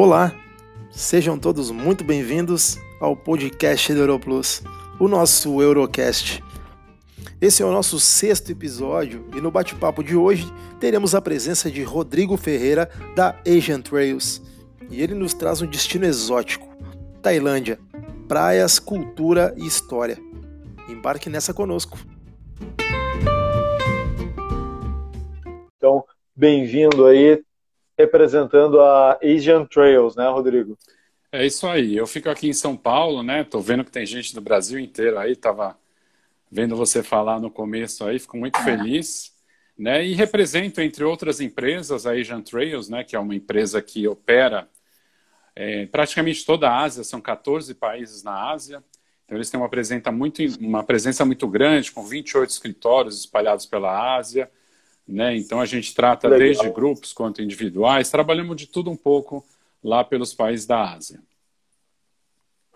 Olá, sejam todos muito bem-vindos ao podcast do Europlus, o nosso Eurocast. Esse é o nosso sexto episódio e no bate-papo de hoje teremos a presença de Rodrigo Ferreira da Asian Trails e ele nos traz um destino exótico, Tailândia, praias, cultura e história. Embarque nessa conosco. Então, bem-vindo aí, representando a Asian Trails, né, Rodrigo? É isso aí. Eu fico aqui em São Paulo, né? Tô vendo que tem gente do Brasil inteiro aí, tava vendo você falar no começo aí, fico muito feliz, né? E represento, entre outras empresas, a Asian Trails, né? Que é uma empresa que opera é, praticamente toda a Ásia, são 14 países na Ásia. Então eles têm uma presença muito, uma presença muito grande, com 28 escritórios espalhados pela Ásia. Né? Então a gente trata Legal. desde grupos quanto individuais, trabalhamos de tudo um pouco lá pelos países da Ásia.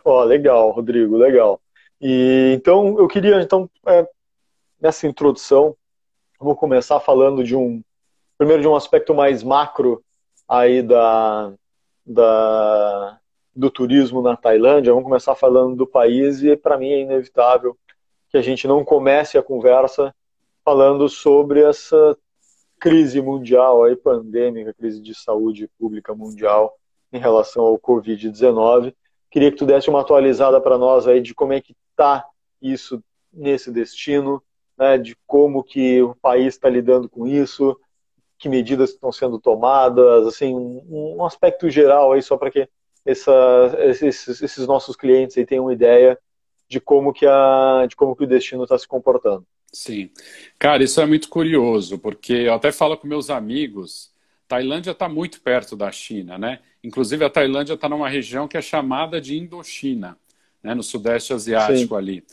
Oh, legal, Rodrigo, legal. E então eu queria então é, nessa introdução vou começar falando de um primeiro de um aspecto mais macro aí da, da do turismo na Tailândia. Vamos começar falando do país e para mim é inevitável que a gente não comece a conversa falando sobre essa crise mundial, aí, pandêmica, crise de saúde pública mundial em relação ao Covid-19. Queria que tu desse uma atualizada para nós aí de como é que está isso nesse destino, né, de como que o país está lidando com isso, que medidas estão sendo tomadas, assim, um, um aspecto geral aí só para que essa, esses, esses, nossos clientes aí tenham uma ideia de como que a, de como que o destino está se comportando. Sim. Cara, isso é muito curioso, porque eu até falo com meus amigos, Tailândia está muito perto da China, né? Inclusive a Tailândia está numa região que é chamada de Indochina, né? no Sudeste Asiático Sim. ali.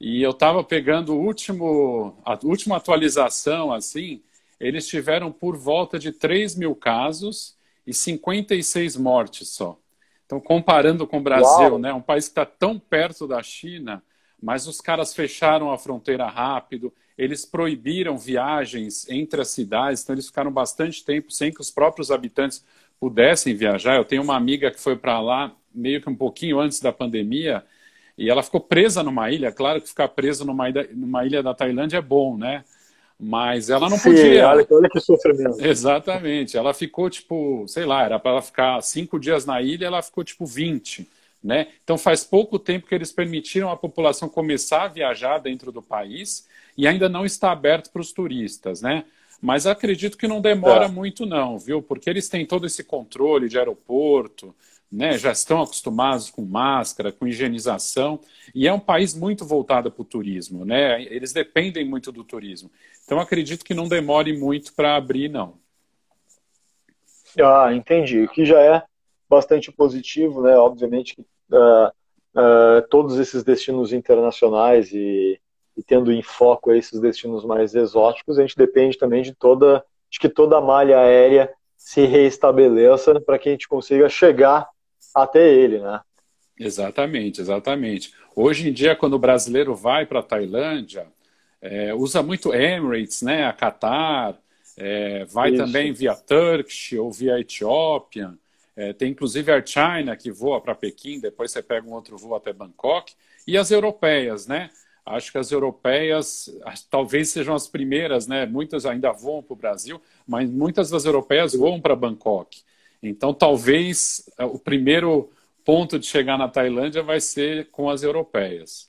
E eu estava pegando o último, a última atualização, assim, eles tiveram por volta de 3 mil casos e 56 mortes só. Então, comparando com o Brasil, Uau. né, um país que está tão perto da China, mas os caras fecharam a fronteira rápido, eles proibiram viagens entre as cidades, então eles ficaram bastante tempo sem que os próprios habitantes pudessem viajar. Eu tenho uma amiga que foi para lá meio que um pouquinho antes da pandemia e ela ficou presa numa ilha. Claro que ficar presa numa ilha, numa ilha da Tailândia é bom, né? Mas ela não Sim, podia. Olha, olha que sofrimento. Exatamente. Ela ficou, tipo, sei lá, era para ela ficar cinco dias na ilha, ela ficou, tipo, 20. Né? Então faz pouco tempo que eles permitiram a população começar a viajar dentro do país e ainda não está aberto para os turistas, né? Mas acredito que não demora é. muito não, viu? Porque eles têm todo esse controle de aeroporto, né? Já estão acostumados com máscara, com higienização e é um país muito voltado para o turismo, né? Eles dependem muito do turismo. Então acredito que não demore muito para abrir não. Ah, entendi. O que já é bastante positivo, né? Obviamente que uh, uh, todos esses destinos internacionais e, e, tendo em foco esses destinos mais exóticos, a gente depende também de toda, de que toda a malha aérea se reestabeleça para que a gente consiga chegar até ele, né? Exatamente, exatamente. Hoje em dia, quando o brasileiro vai para a Tailândia, é, usa muito Emirates, né? A Qatar, é, vai Isso. também via Turkish ou via Ethiopian. É, tem inclusive a Air China que voa para Pequim, depois você pega um outro voo até Bangkok. E as europeias, né? Acho que as europeias talvez sejam as primeiras, né? Muitas ainda voam para o Brasil, mas muitas das europeias voam para Bangkok. Então, talvez é, o primeiro ponto de chegar na Tailândia vai ser com as europeias.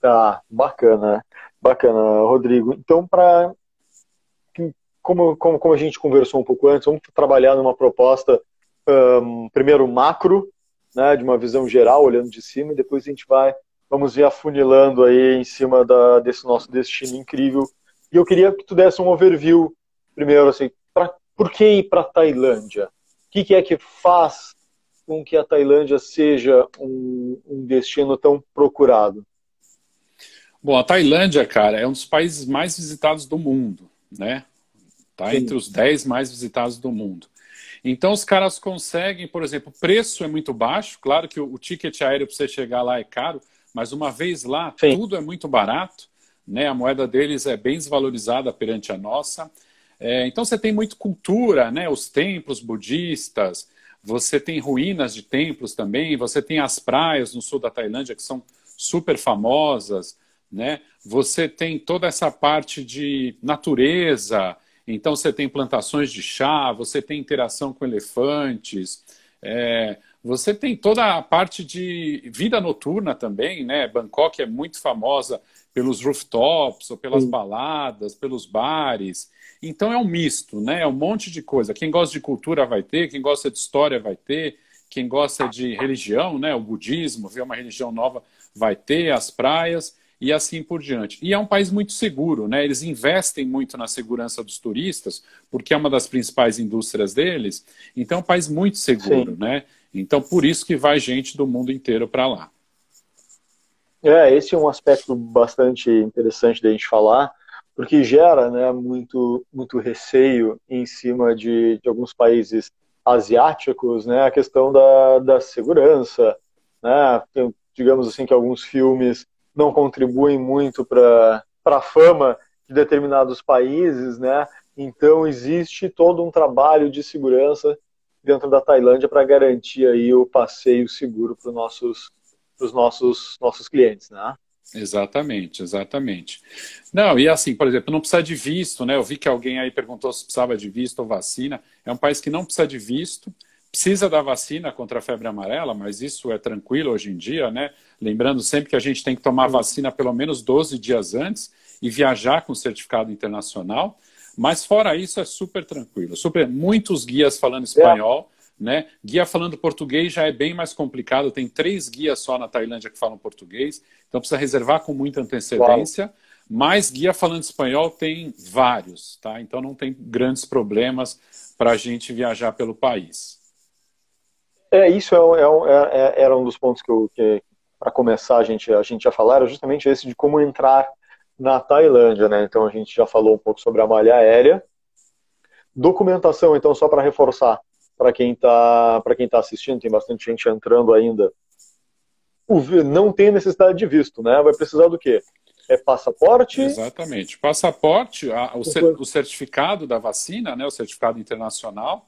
Tá, bacana, bacana, Rodrigo. Então, para como, como, como a gente conversou um pouco antes, vamos trabalhar numa proposta, um, primeiro macro, né, de uma visão geral, olhando de cima, e depois a gente vai, vamos ver afunilando aí em cima da, desse nosso destino incrível. E eu queria que tu desse um overview, primeiro, assim, pra, por que ir para a Tailândia? O que, que, é que faz com que a Tailândia seja um, um destino tão procurado? Bom, a Tailândia, cara, é um dos países mais visitados do mundo, né? Tá entre os 10 mais visitados do mundo. Então os caras conseguem, por exemplo, o preço é muito baixo, claro que o, o ticket aéreo para você chegar lá é caro, mas uma vez lá Sim. tudo é muito barato, né? A moeda deles é bem desvalorizada perante a nossa. É, então você tem muito cultura, né? Os templos budistas, você tem ruínas de templos também, você tem as praias no sul da Tailândia que são super famosas, né? Você tem toda essa parte de natureza, então você tem plantações de chá, você tem interação com elefantes, é, você tem toda a parte de vida noturna também, né? Bangkok é muito famosa pelos rooftops, ou pelas Sim. baladas, pelos bares. Então é um misto, né? É um monte de coisa. Quem gosta de cultura vai ter, quem gosta de história vai ter, quem gosta de religião, né? O budismo, ver uma religião nova vai ter, as praias e assim por diante. E é um país muito seguro, né? Eles investem muito na segurança dos turistas, porque é uma das principais indústrias deles. Então é um país muito seguro, Sim. né? Então por isso que vai gente do mundo inteiro para lá. É, esse é um aspecto bastante interessante da gente falar, porque gera né, muito, muito receio em cima de, de alguns países asiáticos, né, a questão da, da segurança, né, digamos assim que alguns filmes não contribuem muito para a fama de determinados países, né, então existe todo um trabalho de segurança dentro da Tailândia para garantir aí o passeio seguro para os nossos os nossos, nossos clientes, né? Exatamente, exatamente. Não, e assim, por exemplo, não precisa de visto, né? Eu vi que alguém aí perguntou se precisava de visto ou vacina. É um país que não precisa de visto, precisa da vacina contra a febre amarela, mas isso é tranquilo hoje em dia, né? Lembrando sempre que a gente tem que tomar vacina pelo menos 12 dias antes e viajar com certificado internacional. Mas fora isso, é super tranquilo. Super, muitos guias falando espanhol. É né? Guia falando português já é bem mais complicado, tem três guias só na Tailândia que falam português, então precisa reservar com muita antecedência. Uau. Mas guia falando espanhol tem vários, tá? Então não tem grandes problemas para a gente viajar pelo país. É, isso é, é, é, é era um dos pontos que, eu, que para começar a gente, a gente já falar, era justamente esse de como entrar na Tailândia, né? Então a gente já falou um pouco sobre a malha aérea. Documentação, então, só para reforçar, para quem está para quem está assistindo, tem bastante gente entrando ainda. O, não tem necessidade de visto, né? Vai precisar do quê? É passaporte? Exatamente. Passaporte, a, o, cer, o, certificado da vacina, né? O certificado internacional.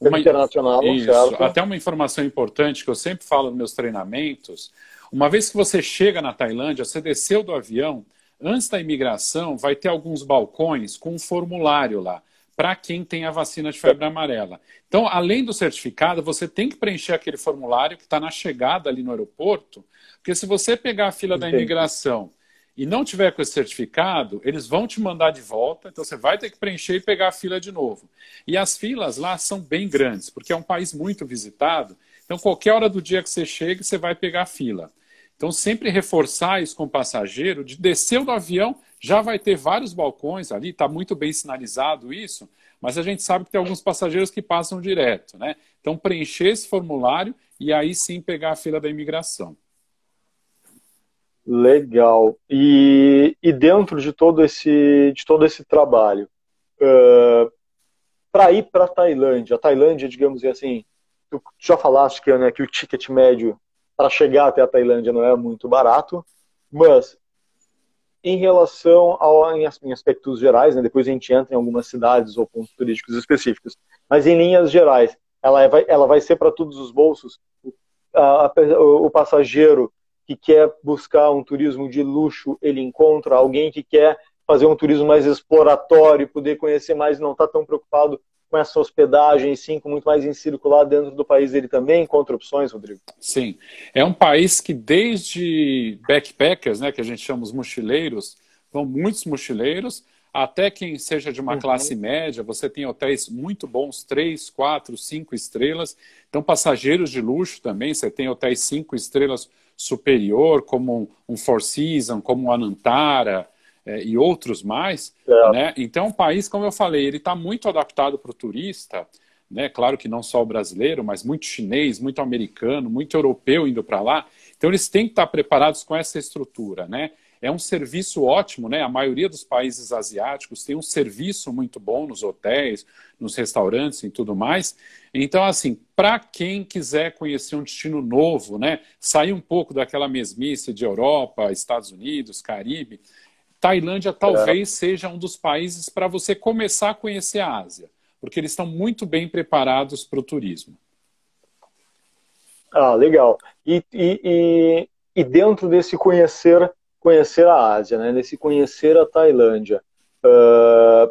Uma, internacional, isso, certo. Até uma informação importante que eu sempre falo nos meus treinamentos. Uma vez que você chega na Tailândia, você desceu do avião, antes da imigração, vai ter alguns balcões com um formulário lá para quem tem a vacina de febre amarela. Então, além do certificado, você tem que preencher aquele formulário que está na chegada ali no aeroporto, porque se você pegar a fila Entendi. da imigração e não tiver com esse certificado, eles vão te mandar de volta, então você vai ter que preencher e pegar a fila de novo. E as filas lá são bem grandes, porque é um país muito visitado, então qualquer hora do dia que você chega, você vai pegar a fila. Então, sempre reforçar isso com o passageiro, de descer do avião, já vai ter vários balcões ali, está muito bem sinalizado isso, mas a gente sabe que tem alguns passageiros que passam direto, né? Então, preencher esse formulário e aí sim pegar a fila da imigração. Legal. E, e dentro de todo esse, de todo esse trabalho, uh, para ir para a Tailândia, a Tailândia, digamos assim, tu já falaste que, né, que o ticket médio para chegar até a Tailândia não é muito barato, mas em relação ao, em, aspectos gerais, né, depois a gente entra em algumas cidades ou pontos turísticos específicos, mas em linhas gerais, ela vai, ela vai ser para todos os bolsos. A, a, o passageiro que quer buscar um turismo de luxo, ele encontra alguém que quer fazer um turismo mais exploratório, poder conhecer mais, não está tão preocupado com essa hospedagem, sim, com muito mais em circular dentro do país, ele também encontra opções, Rodrigo? Sim. É um país que desde backpackers, né, que a gente chama os mochileiros, vão muitos mochileiros, até quem seja de uma uhum. classe média, você tem hotéis muito bons, três, quatro, cinco estrelas. Então, passageiros de luxo também, você tem hotéis cinco estrelas superior, como um Four Seasons, como um Anantara, é, e outros mais. É. Né? Então, o país, como eu falei, ele está muito adaptado para o turista. Né? Claro que não só o brasileiro, mas muito chinês, muito americano, muito europeu indo para lá. Então, eles têm que estar preparados com essa estrutura. Né? É um serviço ótimo, né? A maioria dos países asiáticos tem um serviço muito bom nos hotéis, nos restaurantes e tudo mais. Então, assim, para quem quiser conhecer um destino novo, né? Sair um pouco daquela mesmice de Europa, Estados Unidos, Caribe, Tailândia talvez é. seja um dos países para você começar a conhecer a Ásia, porque eles estão muito bem preparados para o turismo. Ah, legal. E, e, e, e, dentro desse conhecer, conhecer a Ásia, né? Nesse conhecer a Tailândia, uh,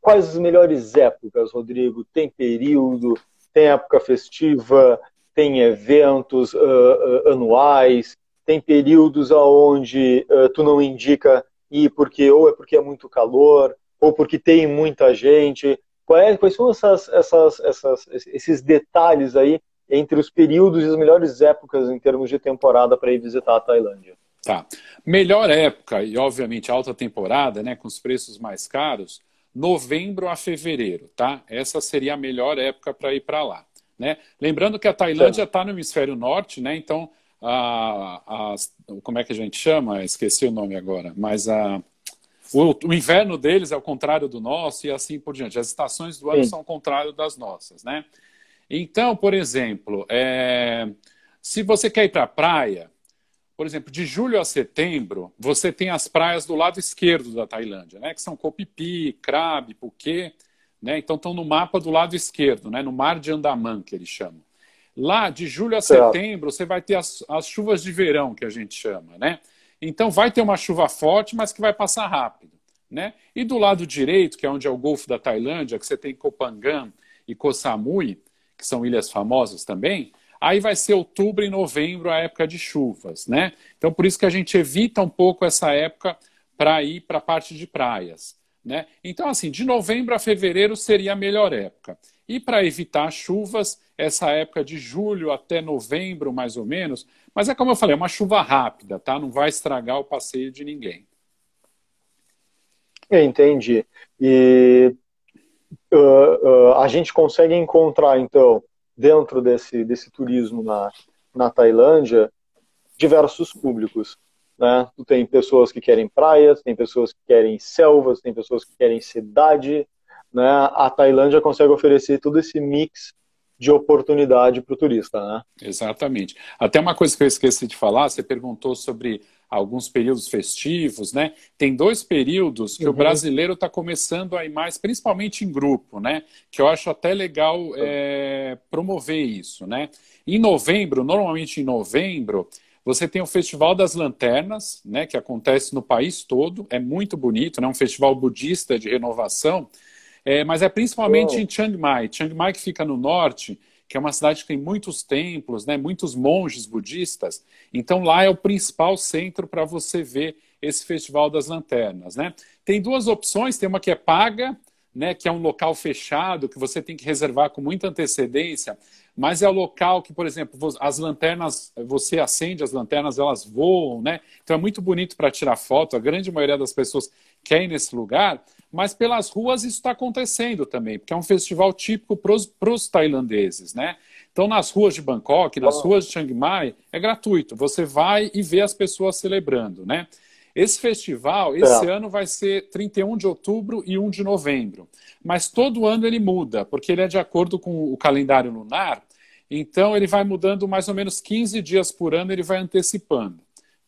quais as melhores épocas, Rodrigo? Tem período, tem época festiva, tem eventos uh, uh, anuais, tem períodos aonde tu não indica ir porque ou é porque é muito calor, ou porque tem muita gente. Quais, quais são essas, essas, essas, esses detalhes aí entre os períodos e as melhores épocas em termos de temporada para ir visitar a Tailândia? Tá. Melhor época, e obviamente alta temporada, né, com os preços mais caros, novembro a fevereiro, tá? Essa seria a melhor época para ir para lá. Né? Lembrando que a Tailândia está no hemisfério norte, né? Então, a, a, como é que a gente chama? Esqueci o nome agora, mas a, o, o, inverno deles é o contrário do nosso e assim por diante. As estações do ano Sim. são o contrário das nossas, né? Então, por exemplo, é, se você quer ir para a praia, por exemplo, de julho a setembro, você tem as praias do lado esquerdo da Tailândia, né? Que são Koh Phi Krabi, Phuket, né? Então estão no mapa do lado esquerdo, né? No Mar de Andaman, que eles chamam. Lá, de julho a setembro, você vai ter as, as chuvas de verão, que a gente chama, né? Então vai ter uma chuva forte, mas que vai passar rápido, né? E do lado direito, que é onde é o Golfo da Tailândia, que você tem Koh Phangan e Koh Samui, que são ilhas famosas também, aí vai ser outubro e novembro a época de chuvas, né? Então por isso que a gente evita um pouco essa época para ir para a parte de praias, né? Então assim, de novembro a fevereiro seria a melhor época. E para evitar chuvas, essa época de julho até novembro, mais ou menos, mas é como eu falei, é uma chuva rápida, tá? Não vai estragar o passeio de ninguém. Entendi. E uh, uh, a gente consegue encontrar, então, dentro desse, desse turismo na, na Tailândia, diversos públicos. Né? Tu tem pessoas que querem praias, tem pessoas que querem selvas, tem pessoas que querem cidade. Né? A Tailândia consegue oferecer todo esse mix de oportunidade para o turista, né? Exatamente. Até uma coisa que eu esqueci de falar, você perguntou sobre alguns períodos festivos, né? Tem dois períodos que uhum. o brasileiro está começando a ir mais, principalmente em grupo, né? Que eu acho até legal é, promover isso, né? Em novembro, normalmente em novembro, você tem o Festival das Lanternas, né? Que acontece no país todo, é muito bonito, né? Um festival budista de renovação, é, mas é principalmente em Chiang Mai. Chiang Mai que fica no norte, que é uma cidade que tem muitos templos, né, muitos monges budistas. Então lá é o principal centro para você ver esse Festival das Lanternas. Né? Tem duas opções, tem uma que é paga, né, que é um local fechado, que você tem que reservar com muita antecedência, mas é o local que, por exemplo, as lanternas, você acende as lanternas, elas voam, né? Então é muito bonito para tirar foto, a grande maioria das pessoas quer ir nesse lugar, mas pelas ruas isso está acontecendo também, porque é um festival típico para os tailandeses, né? Então, nas ruas de Bangkok, nas ruas de Chiang Mai, é gratuito. Você vai e vê as pessoas celebrando, né? Esse festival, esse é. ano vai ser 31 de outubro e 1 de novembro. Mas todo ano ele muda, porque ele é de acordo com o calendário lunar. Então, ele vai mudando mais ou menos 15 dias por ano, ele vai antecipando.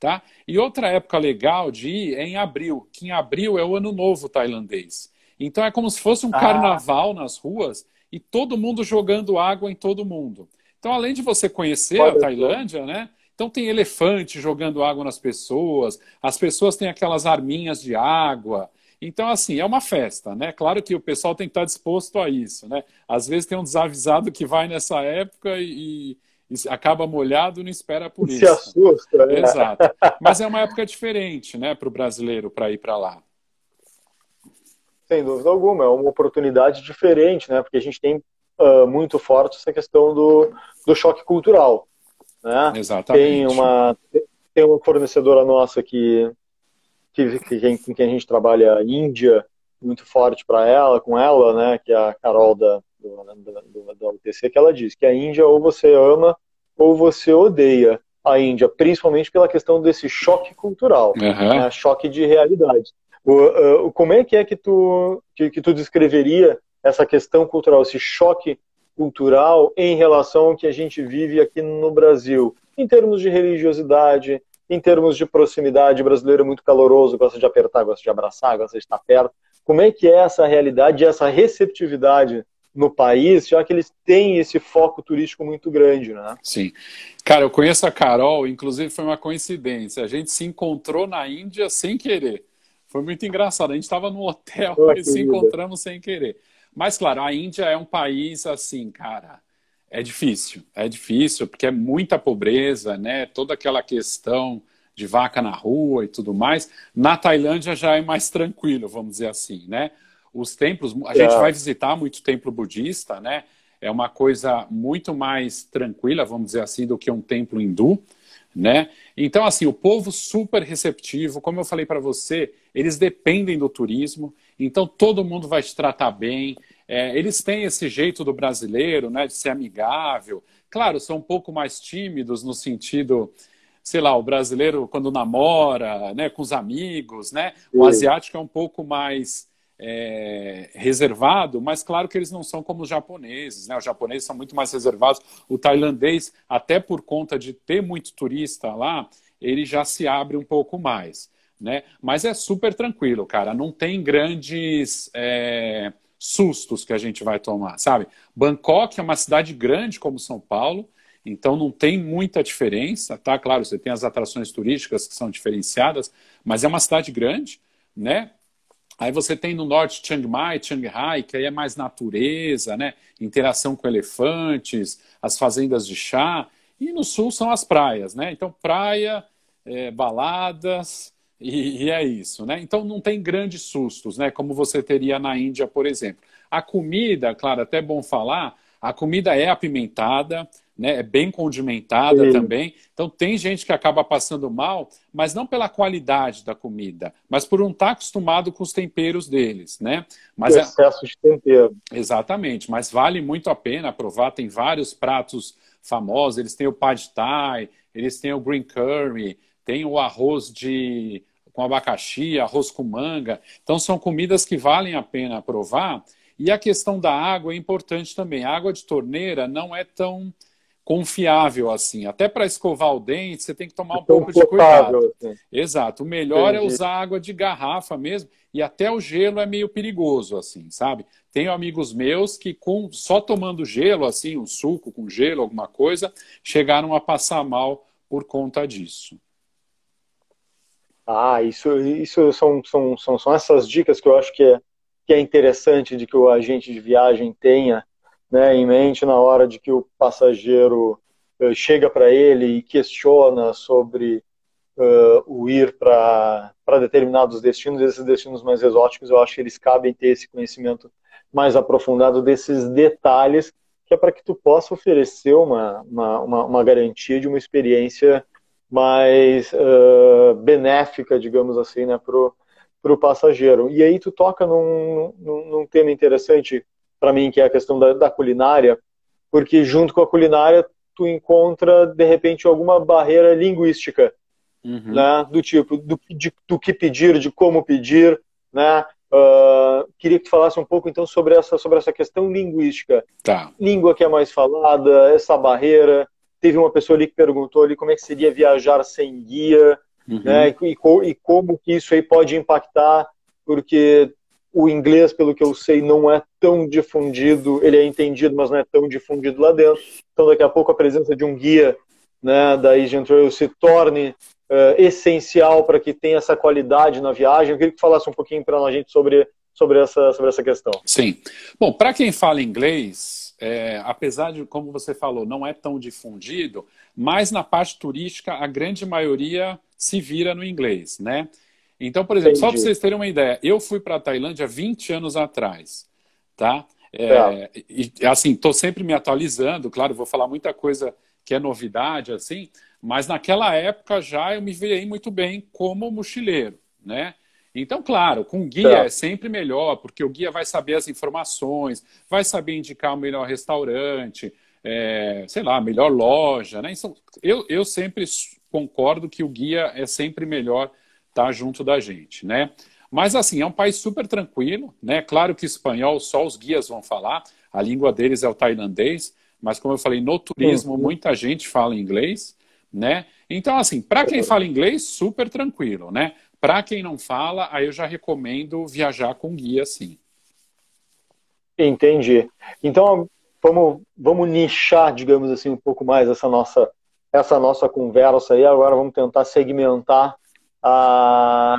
Tá? E outra época legal de ir é em abril, que em abril é o ano novo tailandês. Então é como se fosse um ah. carnaval nas ruas e todo mundo jogando água em todo mundo. Então, além de você conhecer Pode a Tailândia, ser. né? Então tem elefante jogando água nas pessoas, as pessoas têm aquelas arminhas de água. Então, assim, é uma festa, né? Claro que o pessoal tem que estar disposto a isso, né? Às vezes tem um desavisado que vai nessa época e, acaba molhado e não espera por isso. Se assusta, né? Exato. Mas é uma época diferente, né, para o brasileiro para ir para lá. Sem dúvida alguma, é uma oportunidade diferente, né? Porque a gente tem uh, muito forte essa questão do, do choque cultural. Né? Exatamente. Tem uma, tem uma fornecedora nossa que, que, que, com quem a gente trabalha, Índia, muito forte para ela, com ela, né? Que é a Carol da, do, do, da UTC, que ela diz que a Índia ou você ama ou você odeia a Índia, principalmente pela questão desse choque cultural, uhum. né, choque de realidade. O, uh, como é que é que tu, que, que, tu descreveria essa questão cultural, esse choque cultural em relação ao que a gente vive aqui no Brasil, em termos de religiosidade, em termos de proximidade, o brasileiro é muito caloroso, gosta de apertar, gosta de abraçar, gosta de estar perto. Como é que é essa realidade, essa receptividade no país, já que eles têm esse foco turístico muito grande, né? Sim. Cara, eu conheço a Carol, inclusive foi uma coincidência. A gente se encontrou na Índia sem querer. Foi muito engraçado. A gente estava no hotel oh, e se encontramos sem querer. Mas, claro, a Índia é um país assim, cara, é difícil. É difícil, porque é muita pobreza, né? Toda aquela questão de vaca na rua e tudo mais. Na Tailândia já é mais tranquilo, vamos dizer assim, né? Os templos, a gente é. vai visitar muito templo budista, né? É uma coisa muito mais tranquila, vamos dizer assim, do que um templo hindu, né? Então, assim, o povo super receptivo, como eu falei para você, eles dependem do turismo, então todo mundo vai te tratar bem. É, eles têm esse jeito do brasileiro, né, de ser amigável. Claro, são um pouco mais tímidos no sentido sei lá, o brasileiro quando namora, né, com os amigos, né? O asiático é um pouco mais é, reservado, mas claro que eles não são como os japoneses, né? Os japoneses são muito mais reservados. O tailandês, até por conta de ter muito turista lá, ele já se abre um pouco mais, né? Mas é super tranquilo, cara. Não tem grandes é, sustos que a gente vai tomar, sabe? Bangkok é uma cidade grande como São Paulo, então não tem muita diferença, tá? Claro, você tem as atrações turísticas que são diferenciadas, mas é uma cidade grande, né? Aí você tem no norte Chiang Mai, Chiang Rai, que aí é mais natureza, né? Interação com elefantes, as fazendas de chá. E no sul são as praias, né? Então, praia, é, baladas, e, e, é isso, né? Então não tem grandes sustos, né? Como você teria na Índia, por exemplo. A comida, claro, até bom falar, a comida é apimentada, né? É bem condimentada Sim. também. Então tem gente que acaba passando mal, mas não pela qualidade da comida, mas por não estar acostumado com os temperos deles, né? Mas o é excesso é... de tempero. Exatamente, mas vale muito a pena provar. Tem vários pratos famosos. Eles têm o pad thai, eles têm o green curry, tem o arroz de com abacaxi, arroz com manga. Então são comidas que valem a pena provar. E a questão da água é importante também. A água de torneira não é tão confiável assim. Até para escovar o dente, você tem que tomar um é pouco de cuidado. Assim. Exato. O melhor é Entendi. é usar água de garrafa mesmo, e até o gelo é meio perigoso assim, sabe? Tenho amigos meus que com só tomando gelo assim, um suco com gelo, alguma coisa, chegaram a passar mal por conta disso. Ah, isso, isso são, são, são, são essas dicas que eu acho que é, que é interessante de que o agente de viagem tenha né, em mente na hora de que o passageiro uh, chega para ele e questiona sobre uh, o ir para determinados destinos, esses destinos mais exóticos, eu acho que eles cabem ter esse conhecimento mais aprofundado desses detalhes, que é para que tu possa oferecer uma, uma, uma, uma garantia de uma experiência mais uh, benéfica, digamos assim, né, para o passageiro. E aí tu toca num, num, num tema interessante para mim, que é a questão da, da, culinária, porque junto com a culinária tu encontra, de repente, alguma barreira linguística, uhum. né, do tipo, do, de, do que pedir, de como pedir, né, Uh, queria que tu falasse um pouco então sobre essa sobre essa questão linguística. Tá. Língua que é mais falada, essa barreira. Teve uma pessoa ali que perguntou ali como é que seria viajar sem guia, uhum. né? E, e, e, como que isso aí pode impactar, porque o inglês, pelo que eu sei, não é tão difundido, ele é entendido, mas não é tão difundido lá dentro. Então, daqui a pouco, a presença de um guia né, da Asian Trail se torne uh, essencial para que tenha essa qualidade na viagem. Eu queria que falasse um pouquinho para a gente sobre, sobre, essa, sobre essa questão. Sim. Bom, para quem fala inglês, é, apesar de, como você falou, não é tão difundido, mas na parte turística, a grande maioria se vira no inglês, né? Então, por exemplo, Entendi. só para vocês terem uma ideia, eu fui para a Tailândia 20 anos atrás, tá? É, é. E, assim, estou sempre me atualizando, claro, vou falar muita coisa que é novidade, assim, mas naquela época já eu me virei muito bem como mochileiro, né? Então, claro, com guia é. é sempre melhor, porque o guia vai saber as informações, vai saber indicar o melhor restaurante, é, sei lá, a melhor loja, né? Então, eu, eu sempre concordo que o guia é sempre melhor tá junto da gente, né? Mas assim, é um país super tranquilo, né? Claro que espanhol só os guias vão falar, a língua deles é o tailandês, mas como eu falei, no turismo uhum. muita gente fala inglês, né? Então assim, para quem fala inglês, super tranquilo, né? Para quem não fala, aí eu já recomendo viajar com guia, sim. Entendi. Então, vamos, vamos nichar, digamos assim, um pouco mais essa nossa, essa nossa conversa aí. Agora vamos tentar segmentar a,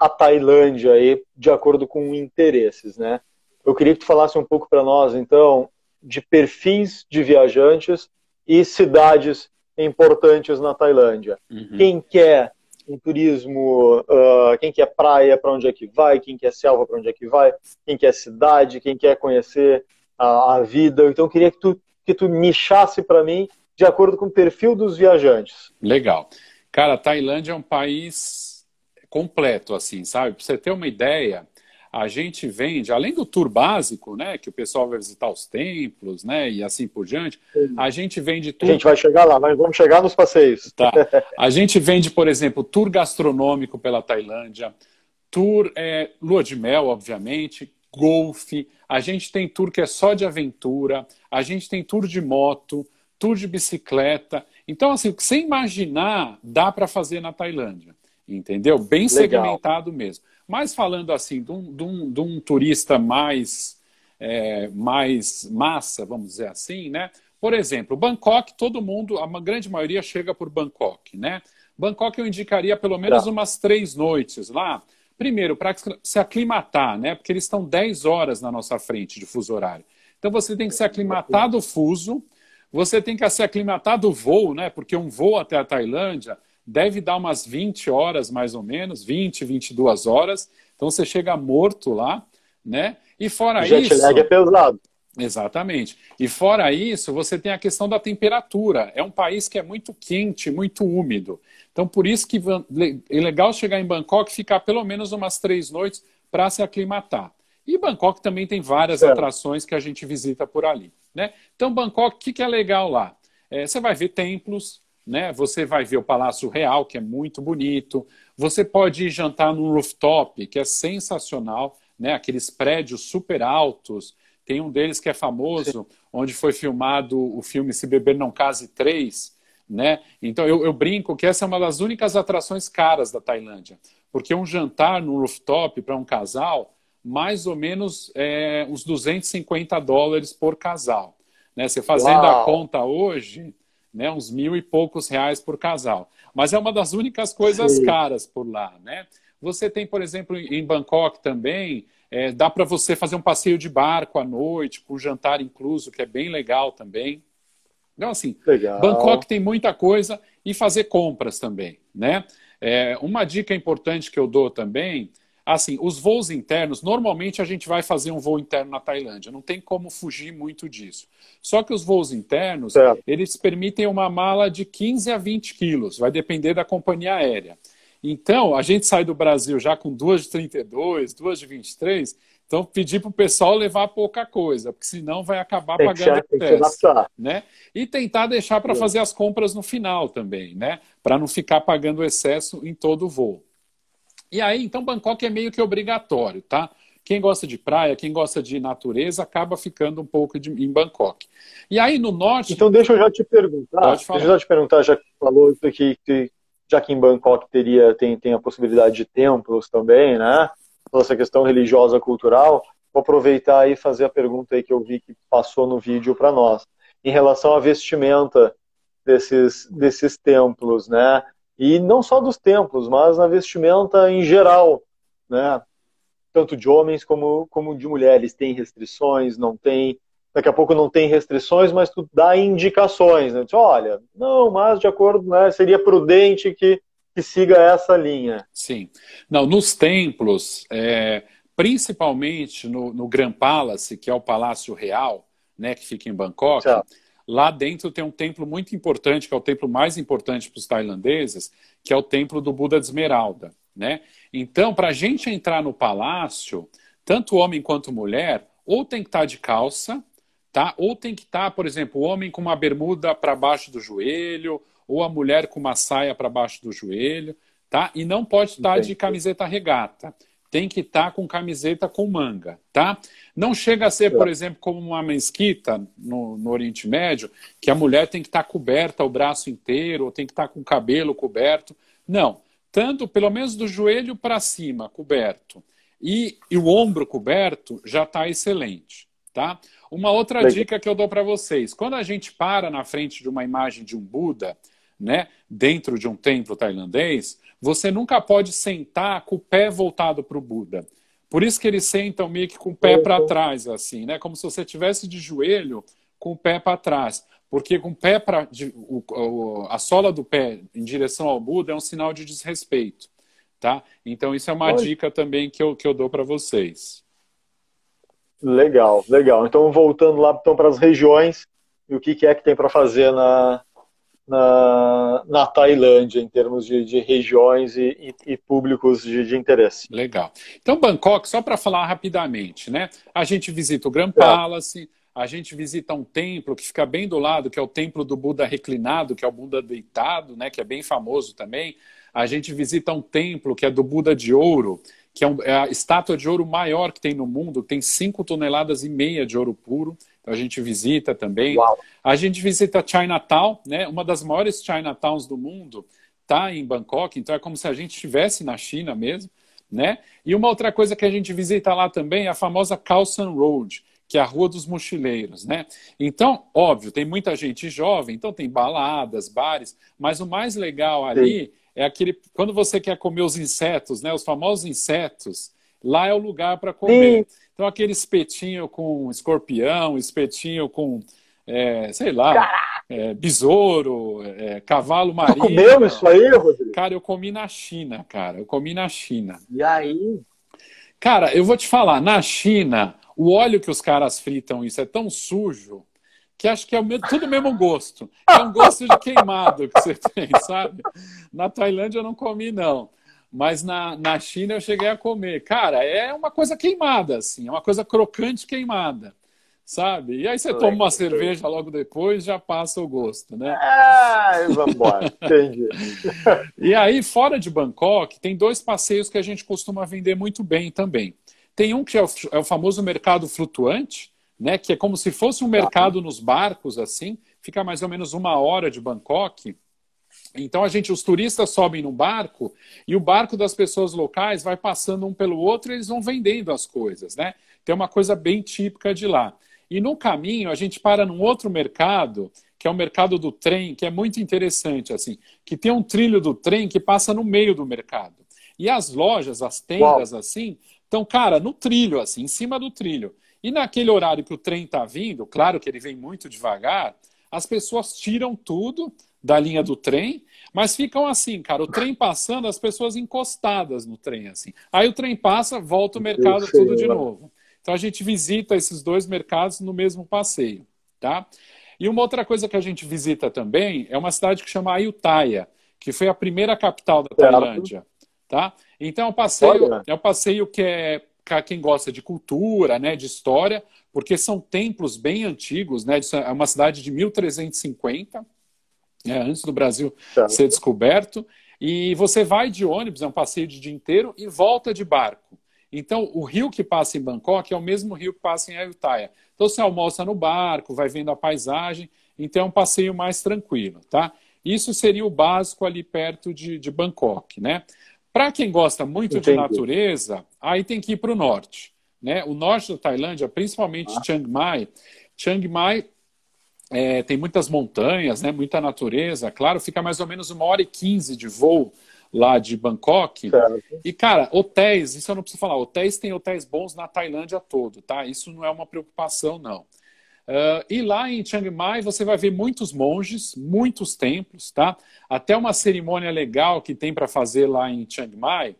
a Tailândia aí, de acordo com interesses, né? Eu queria que tu falasse um pouco para nós, então, de perfis de viajantes e cidades importantes na Tailândia. Uhum. Quem quer um turismo, uh, quem quer praia, para onde é que vai, quem quer selva, para onde é que vai, quem quer cidade, quem quer conhecer a, a vida. Então, eu queria que tu, que tu nichasse para mim de acordo com o perfil dos viajantes. Legal. Cara, a Tailândia é um país completo, assim, sabe? Para você ter uma ideia, a gente vende, além do tour básico, né, que o pessoal vai visitar os templos, né, e assim por diante, a gente vende tour... A gente vai chegar lá, mas vamos chegar nos passeios. Tá. A gente vende, por exemplo, tour gastronômico pela Tailândia, tour é, lua de mel, obviamente, golfe, a gente tem tour que é só de aventura, a gente tem tour de moto, tour de bicicleta. Então, assim, o que você imaginar dá para fazer na Tailândia, entendeu? Bem Legal. segmentado mesmo. Mas falando assim, de um, de um, de um turista mais, é, mais massa, vamos dizer assim, né? Por exemplo, Bangkok, todo mundo, a grande maioria chega por Bangkok, né? Bangkok eu indicaria pelo menos tá. umas três noites lá. Primeiro, para se aclimatar, né? Porque eles estão 10 horas na nossa frente de fuso horário. Então você tem que se aclimatar do fuso, você tem que se aclimatar do voo, né? Porque um voo até a Tailândia deve dar umas 20 horas mais ou menos, 20, 22 horas. Então você chega morto lá, né? E fora Jet isso. Jet é pesado. Exatamente. E fora isso, você tem a questão da temperatura. É um país que é muito quente, muito úmido. Então, por isso que é legal chegar em Bangkok e ficar pelo menos umas três noites para se aclimatar. E Bangkok também tem várias certo. atrações que a gente visita por ali. Né? Então, Bangkok, o que, que é legal lá? É, você vai ver templos, né? Você vai ver o Palácio Real, que é muito bonito. Você pode ir jantar num rooftop, que é sensacional, né? Aqueles prédios super altos. Tem um deles que é famoso, Sim. onde foi filmado o filme Se Beber Não Case 3, né? Então eu, eu, brinco que essa é uma das únicas atrações caras da Tailândia, porque um jantar no rooftop para um casal, mais ou menos é, uns 250 dólares por casal. Né? Você fazendo Uau. a conta hoje, né, uns mil e poucos reais por casal. Mas é uma das únicas coisas Sim. caras por lá, né? Você tem, por exemplo, em Bangkok também, é, dá para você fazer um passeio de barco à noite, com jantar incluso, que é bem legal também. Então, assim, legal. Bangkok tem muita coisa e fazer compras também, né? É, uma dica importante que eu dou também Assim, os voos internos, normalmente a gente vai fazer um voo interno na Tailândia, não tem como fugir muito disso. Só que os voos internos, é. eles permitem uma mala de 15 a 20 quilos, vai depender da companhia aérea. Então, a gente sai do Brasil já com duas de 32, duas de 23, então pedir para o pessoal levar pouca coisa, porque senão vai acabar tem pagando excesso. Né? E tentar deixar para fazer as compras no final também, né? Para não ficar pagando excesso em todo o voo. E aí, então, Bangkok é meio que obrigatório, tá? Quem gosta de praia, quem gosta de natureza, acaba ficando um pouco de, em Bangkok. E aí, no norte. Então, deixa eu já te perguntar. Pode falar. Deixa eu já te perguntar, já que falou que, que já que em Bangkok teria, tem, tem a possibilidade de templos também, né? Toda essa questão religiosa, cultural. Vou aproveitar e fazer a pergunta aí que eu vi que passou no vídeo para nós. Em relação à vestimenta desses, desses templos, né? E não só dos templos, mas na vestimenta em geral, né? Tanto de homens como, como de mulheres. Tem restrições, não tem. Daqui a pouco não tem restrições, mas tu dá indicações. Né? Diz, Olha, não, mas de acordo, né, seria prudente que, que siga essa linha. Sim. Não, nos templos, é, principalmente no, no Grand Palace, que é o Palácio Real, né, que fica em Bangkok, certo Lá dentro tem um templo muito importante, que é o templo mais importante para os tailandeses, que é o templo do Buda de Esmeralda. Né? Então, para a gente entrar no palácio, tanto homem quanto mulher, ou tem que estar tá de calça, tá? ou tem que estar, tá, por exemplo, o homem com uma bermuda para baixo do joelho, ou a mulher com uma saia para baixo do joelho, tá? e não pode estar tá de camiseta regata tem que estar tá com camiseta com manga, tá? Não chega a ser, por exemplo, como uma mesquita no, no Oriente Médio, que a mulher tem que estar tá coberta o braço inteiro, ou tem que estar tá com o cabelo coberto. Não. Tanto, pelo menos do joelho para cima, coberto, e, e, o ombro coberto, já está excelente, Tá? Uma outra Legal. dica que eu dou para vocês: quando a gente para na frente de uma imagem de um Buda, né, dentro de um templo tailandês, você nunca pode sentar com o pé voltado para o Buda. Por isso que eles sentam meio que com o pé para trás, assim, né? Como se você tivesse de joelho com o pé para trás. Porque com o pé para a sola do pé em direção ao Buda é um sinal de desrespeito, tá? Então isso é uma Oi. dica também que eu, que eu dou para vocês. Legal, legal. Então, voltando lá então, para as regiões, e o que, que é que tem para fazer na, na, na Tailândia, em termos de, de regiões e, e, e públicos de, de, interesse. Legal. Então, Bangkok, só para falar rapidamente, né? A gente visita o Grand é. Palace, é. a gente visita um templo que fica bem do lado, que é o templo do Buda reclinado, que é o Buda deitado, né? Que é bem famoso também. A gente visita um templo que é do Buda de ouro, que é, um, é a estátua de ouro maior que tem no mundo, tem 5 toneladas e meia de ouro puro. Então a gente visita também. Uau. A gente visita Chinatown, né? Uma das maiores Chinatowns do mundo está em Bangkok, então é como se a gente estivesse na China mesmo, né? E uma outra coisa que a gente visita lá também é a famosa Khaosan Road, que é a Rua dos Mochileiros, né? Então, óbvio, tem muita gente jovem, então tem baladas, bares, mas o mais legal ali Sim é aquele quando você quer comer os insetos, né? Os famosos insetos, lá é o lugar para comer. Sim. Então aquele espetinho com escorpião, espetinho com é, sei lá, é, besouro, é, cavalo marinho. Tu comeu isso aí, Rodrigo? Cara, eu comi na China, cara. Eu comi na China. E aí? Cara, eu vou te falar, na China, o óleo que os caras fritam isso é tão sujo que acho que é o mesmo, tudo o mesmo gosto. É um gosto de queimado que você tem, sabe? Na Tailândia eu não comi, não. Mas na, na China eu cheguei a comer. Cara, é uma coisa queimada, assim, é uma coisa crocante queimada, sabe? E aí você toma uma cerveja logo depois já passa o gosto, né? Ah, vamos embora, entendi. e aí, fora de Bangkok, tem dois passeios que a gente costuma vender muito bem também. Tem um que é o, é o famoso mercado flutuante, né, que é como se fosse um mercado nos barcos, assim, fica mais ou menos uma hora de Bangkok. Então a gente, os turistas sobem no barco e o barco das pessoas locais vai passando um pelo outro e eles vão vendendo as coisas, né? Tem uma coisa bem típica de lá. E no caminho a gente para num outro mercado, que é o mercado do trem, que é muito interessante, assim, que tem um trilho do trem que passa no meio do mercado. E as lojas, as tendas, Uau. assim, estão, cara, no trilho, assim, em cima do trilho. E naquele horário que o trem está vindo, claro que ele vem muito devagar, as pessoas tiram tudo da linha do trem, mas ficam assim, cara, o trem passando, as pessoas encostadas no trem, assim. Aí o trem passa, volta o mercado tudo de novo. Então a gente visita esses dois mercados no mesmo passeio, tá? E uma outra coisa que a gente visita também é uma cidade que chama Ayutthaya, que foi a primeira capital da Tailândia, tá? Então é um passeio, é um passeio que é quem gosta de cultura, né, de história, porque são templos bem antigos, né, é uma cidade de 1350, né, antes do Brasil ser descoberto, e você vai de ônibus, é um passeio de dia inteiro, e volta de barco. Então, o rio que passa em Bangkok é o mesmo rio que passa em Ayutthaya. Então, você almoça no barco, vai vendo a paisagem, então é um passeio mais tranquilo, tá? Isso seria o básico ali perto de, de Bangkok, né? Para quem gosta muito Entendi. de natureza, aí tem que ir para o norte. Né? O norte da Tailândia, principalmente ah. Chiang Mai. Chiang Mai é, tem muitas montanhas, né? muita natureza. Claro, fica mais ou menos uma hora e quinze de voo lá de Bangkok. E, cara, hotéis, isso eu não preciso falar, hotéis tem hotéis bons na Tailândia todo, tá? Isso não é uma preocupação, não. Uh, e lá em Chiang Mai você vai ver muitos monges, muitos templos, tá? Até uma cerimônia legal que tem para fazer lá em Chiang Mai. O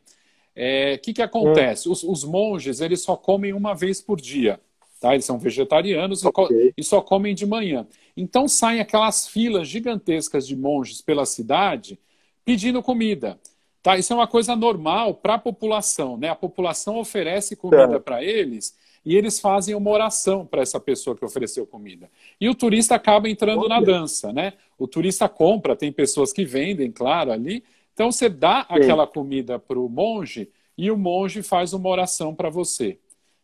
é, que, que acontece? Hum. Os, os, monges eles só comem uma vez por dia, tá? Eles são vegetarianos okay. e só comem de manhã. Então saem aquelas filas gigantescas de monges pela cidade pedindo comida. Tá? Isso é uma coisa normal para a população, né? A população oferece comida para eles e eles fazem uma oração para essa pessoa que ofereceu comida. E o turista acaba entrando na dança, né? O turista compra, tem pessoas que vendem, claro, ali. Então você dá Sim. aquela comida para o monge e o monge faz uma oração para você,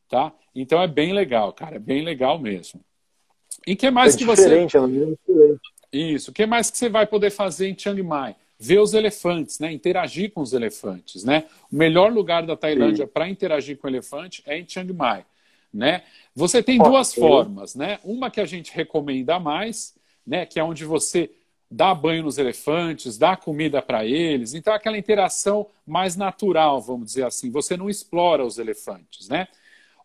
tá? Então é bem legal, cara, é bem legal mesmo. E que mais é que você? É diferente. Isso. O que mais que você vai poder fazer em Chiang Mai? Ver os elefantes, né? Interagir com os elefantes, né? O melhor lugar da Tailândia para interagir com o elefante é em Chiang Mai. né? Você tem duas formas, né? Uma que a gente recomenda mais, né? Que é onde você dá banho nos elefantes, dá comida para eles. Então, aquela interação mais natural, vamos dizer assim. Você não explora os elefantes, né?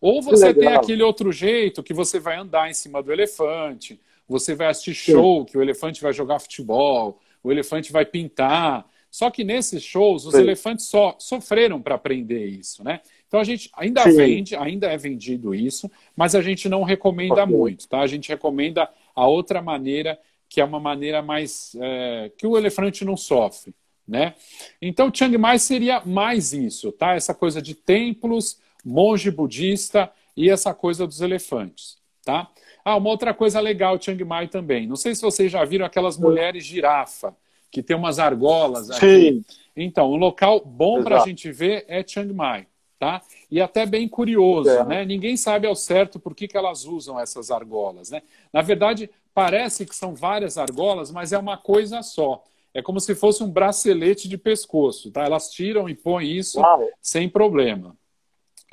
Ou você tem aquele outro jeito que você vai andar em cima do elefante, você vai assistir show, Sim. que o elefante vai jogar futebol, o elefante vai pintar. Só que nesses shows, os Sim. elefantes só sofreram para aprender isso, né? Então a gente ainda Sim. vende, ainda é vendido isso, mas a gente não recomenda okay. muito, tá? A gente recomenda a outra maneira que é uma maneira mais é, que o elefante não sofre, né? Então Chiang Mai seria mais isso, tá? Essa coisa de templos, monge budista e essa coisa dos elefantes, tá? Ah, uma outra coisa legal Chiang Mai também. Não sei se vocês já viram aquelas mulheres girafa que tem umas argolas aqui. Sim. Então, um local bom para a gente ver é Chiang Mai. Tá? E até bem curioso, é. né? Ninguém sabe ao certo por que, que elas usam essas argolas, né? Na verdade, parece que são várias argolas, mas é uma coisa só. É como se fosse um bracelete de pescoço, tá? Elas tiram e põem isso Uau. sem problema.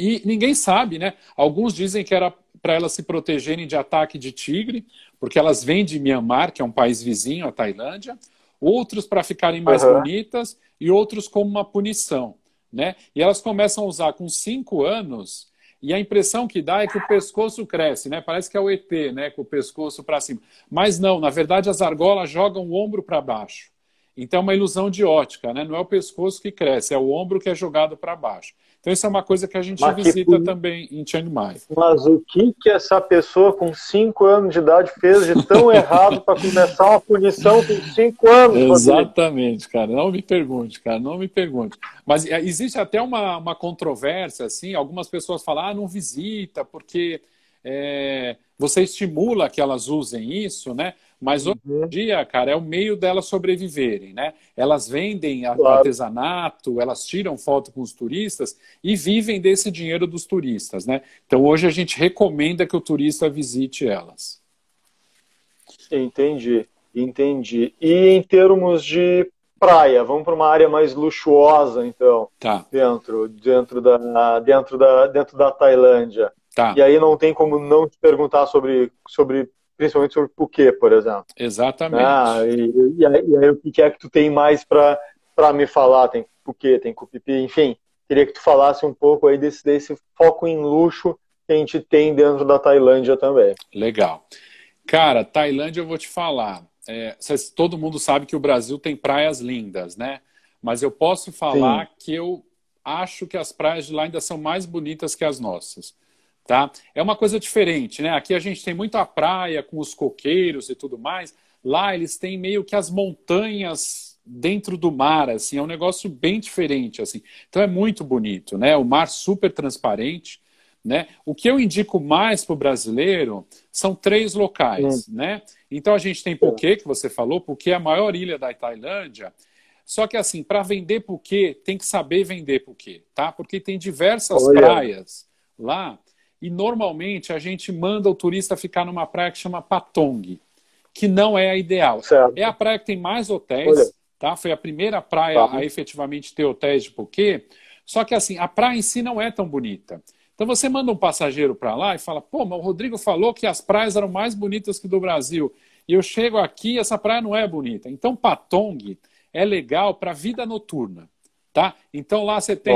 E ninguém sabe, né? Alguns dizem que era para elas se protegerem de ataque de tigre, porque elas vêm de Myanmar, que é um país vizinho à Tailândia. Outros para ficarem mais uhum. bonitas e outros como uma punição né? E elas começam a usar com cinco anos e a impressão que dá é que o pescoço cresce, né? Parece que é o ET, né? Com o pescoço para cima. Mas não, na verdade as argolas jogam o ombro para baixo. Então é uma ilusão de ótica, né? Não é o pescoço que cresce, é o ombro que é jogado para baixo. Então, isso é uma coisa que a gente Mas visita que... também em Chiang Mai. Mas o que, que essa pessoa com 5 anos de idade fez de tão errado para começar uma punição com 5 anos? Exatamente, cara. Não me pergunte, cara. Não me pergunte. Mas é, existe até uma, uma controvérsia, assim. Algumas pessoas falam, ah, não visita, porque é, você estimula que elas usem isso, né? Mas hoje em uhum. dia, cara, é o meio delas sobreviverem, né? Elas vendem claro. artesanato, elas tiram foto com os turistas e vivem desse dinheiro dos turistas, né? Então hoje a gente recomenda que o turista visite elas. Entendi, entendi. E em termos de praia, vamos para uma área mais luxuosa, então, tá. dentro, dentro da, dentro da, dentro da Tailândia. Tá. E aí não tem como não te perguntar sobre, sobre principalmente sobre porquê, por exemplo. Exatamente. Ah, e, e, aí, e, aí, o que é que tu tem mais para me falar? Tem porquê, tem cupipi, enfim. Queria que tu falasse um pouco aí desse, desse foco em luxo que a gente tem dentro da Tailândia também. Legal. Cara, Tailândia eu vou te falar. É, todo mundo sabe que o Brasil tem praias lindas, né? Mas eu posso falar Sim. que eu acho que as praias de lá ainda são mais bonitas que as nossas. Tá? É uma coisa diferente, né? Aqui a gente tem muito a praia com os coqueiros e tudo mais. Lá eles têm meio que as montanhas dentro do mar, assim, é um negócio bem diferente, assim. Então é muito bonito, né? O mar super transparente, né? O que eu indico mais para o brasileiro são três locais, hum. né? Então a gente tem Phuket, que você falou, Phuket é a maior ilha da Tailândia. Só que assim, para vender Phuket, tem que saber vender Phuket, tá? Porque tem diversas Olha. praias lá e normalmente a gente manda o turista ficar numa praia que chama Patong, que não é a ideal. Certo. É a praia que tem mais hotéis, Olha. tá? Foi a primeira praia tá. a efetivamente ter hotéis de Phuket. Só que assim, a praia em si não é tão bonita. Então você manda um passageiro para lá e fala: pô, mas o Rodrigo falou que as praias eram mais bonitas que do Brasil. E eu chego aqui essa praia não é bonita. Então Patong é legal para vida noturna, tá? Então lá você tem,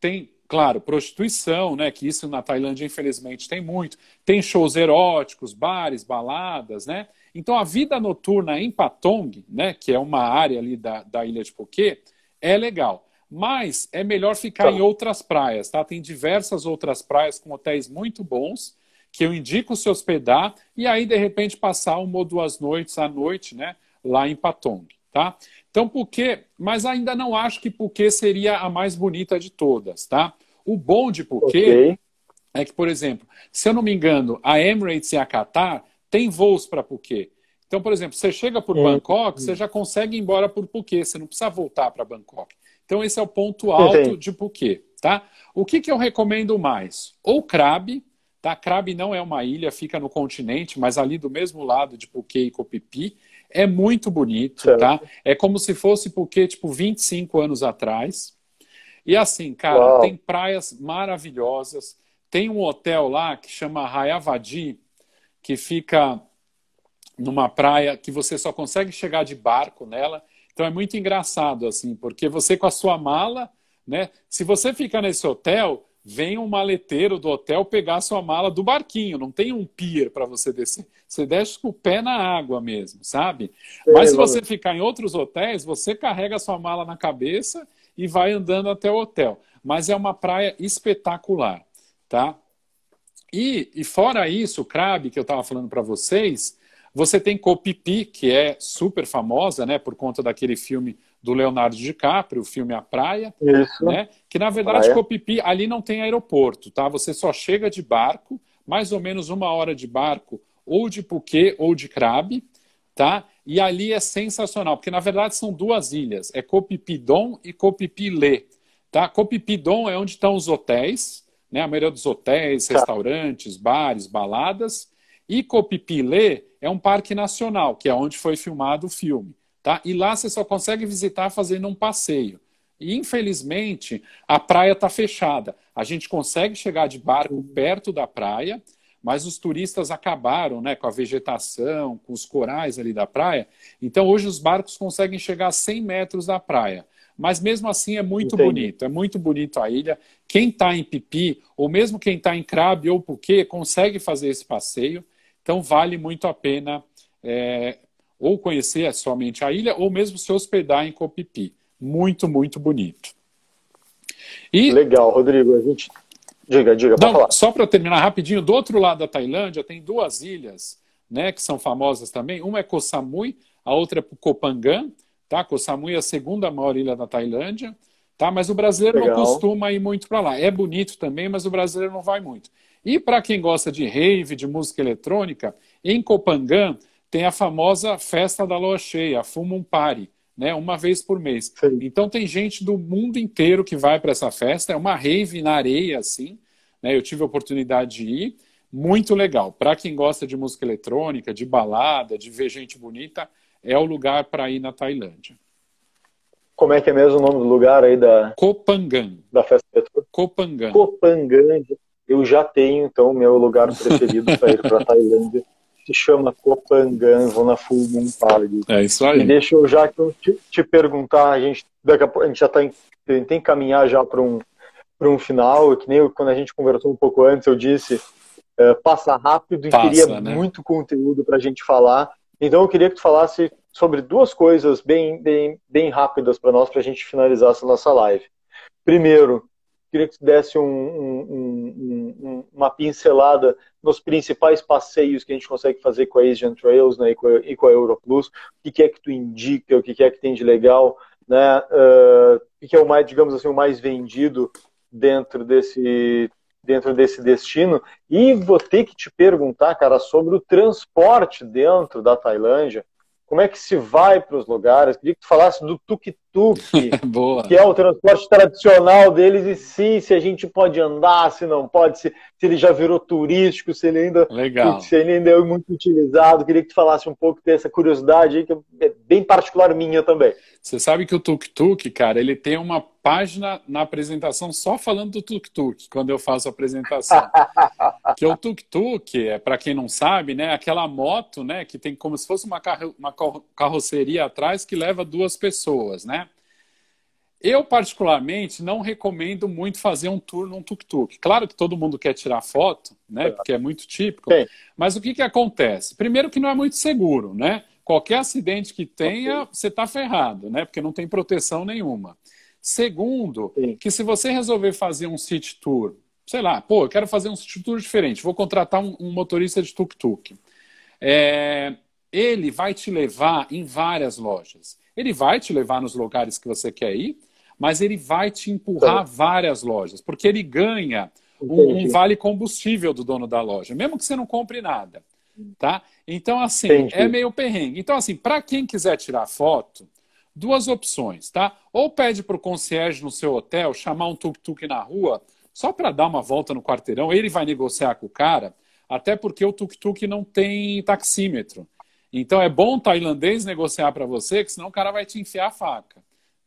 tem Claro, prostituição, né? Que isso na Tailândia, infelizmente, tem muito. Tem shows eróticos, bares, baladas, né? Então a vida noturna em Patong, né? Que é uma área ali da, da ilha de Phuket, é legal. Mas é melhor ficar tá. em outras praias, tá? Tem diversas outras praias com hotéis muito bons que eu indico se hospedar e aí de repente passar uma ou duas noites à noite, né? Lá em Patong, tá? Então, Phuket, mas ainda não acho que Phuket seria a mais bonita de todas, tá? O bom de Phuket okay. é que, por exemplo, se eu não me engano, a Emirates e a Qatar têm voos para Phuket. Então, por exemplo, você chega por Bangkok, você já consegue ir embora por Phuket, você não precisa voltar para Bangkok. Então, esse é o ponto alto de Phuket, tá? O que, que eu recomendo mais? Ou Krabi, tá? Krabi não é uma ilha, fica no continente, mas ali do mesmo lado de Phuket e Kopipi. É muito bonito, tá? É como se fosse porque, tipo, 25 anos atrás. E assim, cara, Uau. tem praias maravilhosas, tem um hotel lá que chama Rayavadi, que fica numa praia que você só consegue chegar de barco nela. Então é muito engraçado, assim, porque você com a sua mala, né? Se você fica nesse hotel, vem um maleteiro do hotel pegar a sua mala do barquinho, não tem um pier para você descer. Você desce com o pé na água mesmo, sabe? É, Mas se você ficar em outros hotéis, você carrega a sua mala na cabeça e vai andando até o hotel. Mas é uma praia espetacular, tá? E, e fora isso, o Crabe, que eu estava falando para vocês, você tem Copipi, que é super famosa, né, por conta daquele filme do Leonardo DiCaprio, o filme A Praia, Isso. né? Que na verdade Praia. Copipi ali não tem aeroporto, tá? Você só chega de barco, mais ou menos uma hora de barco, ou de Puquê ou de Crabe, tá? E ali é sensacional, porque na verdade são duas ilhas, é Copipidon e Copipilê, tá? Copipidon é onde estão os hotéis, né? A maioria dos hotéis, tá. restaurantes, bares, baladas, e Copipilê é um parque nacional, que é onde foi filmado o filme. Tá? E lá você só consegue visitar fazendo um passeio. E, infelizmente, a praia está fechada. A gente consegue chegar de barco perto da praia, mas os turistas acabaram né, com a vegetação, com os corais ali da praia. Então, hoje os barcos conseguem chegar a 100 metros da praia. Mas mesmo assim é muito Entendi. bonito, é muito bonito a ilha. Quem está em Pipi, ou mesmo quem está em Crabe ou Puquê, consegue fazer esse passeio. Então vale muito a pena é, ou conhecer somente a ilha ou mesmo se hospedar em Copipi. Muito, muito bonito. E... Legal, Rodrigo. A gente... Diga, diga, Não, falar. Só para terminar rapidinho, do outro lado da Tailândia tem duas ilhas né, que são famosas também. Uma é Koh Samui, a outra é Koh Phangan. Tá? Koh Samui é a segunda maior ilha da Tailândia. Tá? Mas o brasileiro Legal. não costuma ir muito para lá. É bonito também, mas o brasileiro não vai muito. E para quem gosta de rave, de música eletrônica, em Copangan tem a famosa festa da lua cheia, a Fumum Party, né, uma vez por mês. Sim. Então tem gente do mundo inteiro que vai para essa festa, é uma rave na areia, assim. Né, eu tive a oportunidade de ir, muito legal. Para quem gosta de música eletrônica, de balada, de ver gente bonita, é o lugar para ir na Tailândia. Como é que é mesmo o nome do lugar aí da Copangan? Da festa eletrônica? Copangan. Copangan eu já tenho, então, meu lugar preferido para ir para a Tailândia. Se chama Kopangan, vou na Full Moon Party. É isso aí. E deixa eu já te, te perguntar, a gente, daqui a, pouco, a gente já está tem que caminhar já para um, um final, que nem eu, quando a gente conversou um pouco antes, eu disse, é, passa rápido e passa, queria né? muito conteúdo para a gente falar. Então eu queria que tu falasse sobre duas coisas bem, bem, bem rápidas para nós, para a gente finalizar essa nossa live. Primeiro, queria que tu desse um, um, um, uma pincelada nos principais passeios que a gente consegue fazer com a Asian Trails né, e, com a, e com a Europlus. O que, é que tu indica, o que, que, é que tem de legal, né? Uh, o que é o mais, digamos assim, o mais vendido dentro desse dentro desse destino. E vou ter que te perguntar, cara, sobre o transporte dentro da Tailândia. Como é que se vai para os lugares? Queria que tu falasse do tuk-tuk, que é o transporte tradicional deles, e sim, se a gente pode andar, se não pode, se, se ele já virou turístico, se ele ainda, Legal. Se ele ainda é muito utilizado. Queria que tu falasse um pouco dessa curiosidade aí, que é bem particular minha também. Você sabe que o tuk-tuk, cara, ele tem uma página na apresentação só falando do tuk-tuk, quando eu faço a apresentação. que o tuk-tuk, é, para quem não sabe, né, aquela moto, né, que tem como se fosse uma, carro, uma carroceria atrás que leva duas pessoas, né? Eu, particularmente, não recomendo muito fazer um tour num tuk-tuk. Claro que todo mundo quer tirar foto, né? Porque é muito típico. Sim. Mas o que, que acontece? Primeiro que não é muito seguro, né? Qualquer acidente que tenha, você está ferrado, né? Porque não tem proteção nenhuma. Segundo, Sim. que se você resolver fazer um city tour, sei lá, pô, eu quero fazer um city tour diferente, vou contratar um, um motorista de tuk-tuk. É, ele vai te levar em várias lojas. Ele vai te levar nos lugares que você quer ir, mas ele vai te empurrar Sim. várias lojas, porque ele ganha um, um, vale combustível do dono da loja, mesmo que você não compre nada. Tá? Então, assim, Entendi. é meio perrengue. Então, assim, para quem quiser tirar foto, duas opções, tá? Ou pede para o concierge no seu hotel chamar um tuk-tuk na rua, só para dar uma volta no quarteirão, ele vai negociar com o cara, até porque o tuk-tuk não tem taxímetro. Então é bom o tailandês negociar para você, que senão o cara vai te enfiar a faca,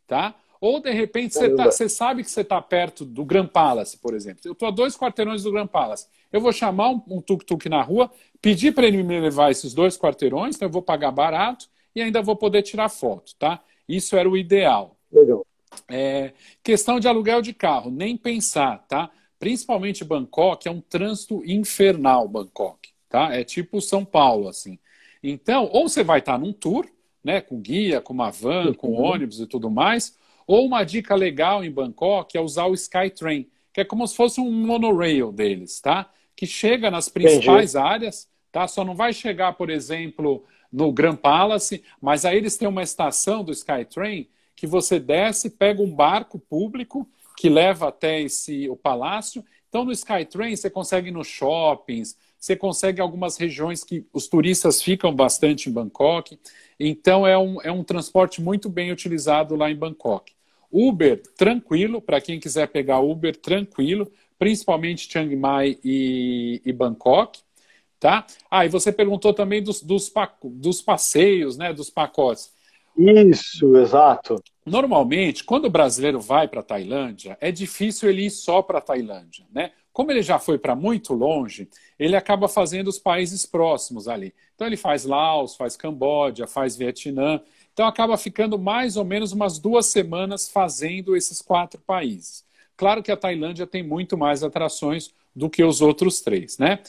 tá? Ou, de repente, você, tá, você sabe que você está perto do Grand Palace, por exemplo. Eu estou a dois quarteirões do Grand Palace. Eu vou chamar um tuk-tuk na rua, pedir para ele me levar esses dois quarteirões, então eu vou pagar barato e ainda vou poder tirar foto, tá? Isso era o ideal. Legal. É, questão de aluguel de carro, nem pensar, tá? Principalmente Bangkok, é um trânsito infernal, Bangkok, tá? É tipo São Paulo, assim. Então, ou você vai estar num tour, né, com guia, com uma van, com uhum. ônibus e tudo mais, ou uma dica legal em Bangkok é usar o Skytrain, que é como se fosse um monorail deles, tá? Que chega nas principais Entendi. áreas, tá? Só não vai chegar, por exemplo, no Grand Palace, mas aí eles têm uma estação do Skytrain que você desce, pega um barco público que leva até esse o palácio. Então no Skytrain você consegue ir nos shoppings, você consegue algumas regiões que os turistas ficam bastante em Bangkok. Então é um, é um transporte muito bem utilizado lá em Bangkok. Uber, tranquilo, para quem quiser pegar Uber, tranquilo, principalmente Chiang Mai e, e Bangkok. Tá? Ah, e você perguntou também dos, dos, dos passeios, né, dos pacotes. Isso, exato. Normalmente, quando o brasileiro vai para a Tailândia, é difícil ele ir só para a Tailândia, né? Como ele já foi para muito longe, ele acaba fazendo os países próximos ali. Então ele faz Laos, faz Camboja, faz Vietnã. Então acaba ficando mais ou menos umas duas semanas fazendo esses quatro países. Claro que a Tailândia tem muito mais atrações do que os outros três, né?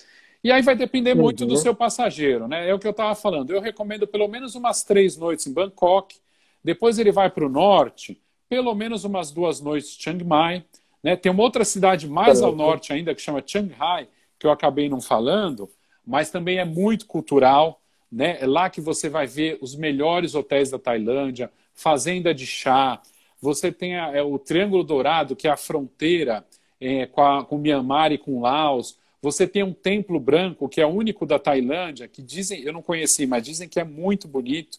E aí vai depender uhum. muito do seu passageiro, né? É o que eu estava falando. Eu recomendo pelo menos umas três noites em Bangkok. Depois ele vai para o norte, pelo menos umas duas noites em Chiang Mai. Né? Tem uma outra cidade mais ao norte ainda que chama Chiang Rai, que eu acabei não falando, mas também é muito cultural. Né? É lá que você vai ver os melhores hotéis da Tailândia, fazenda de chá. Você tem a, é, o Triângulo Dourado, que é a fronteira é, com, a, com Myanmar e com Laos. Você tem um templo branco, que é o único da Tailândia, que dizem, eu não conheci, mas dizem que é muito bonito,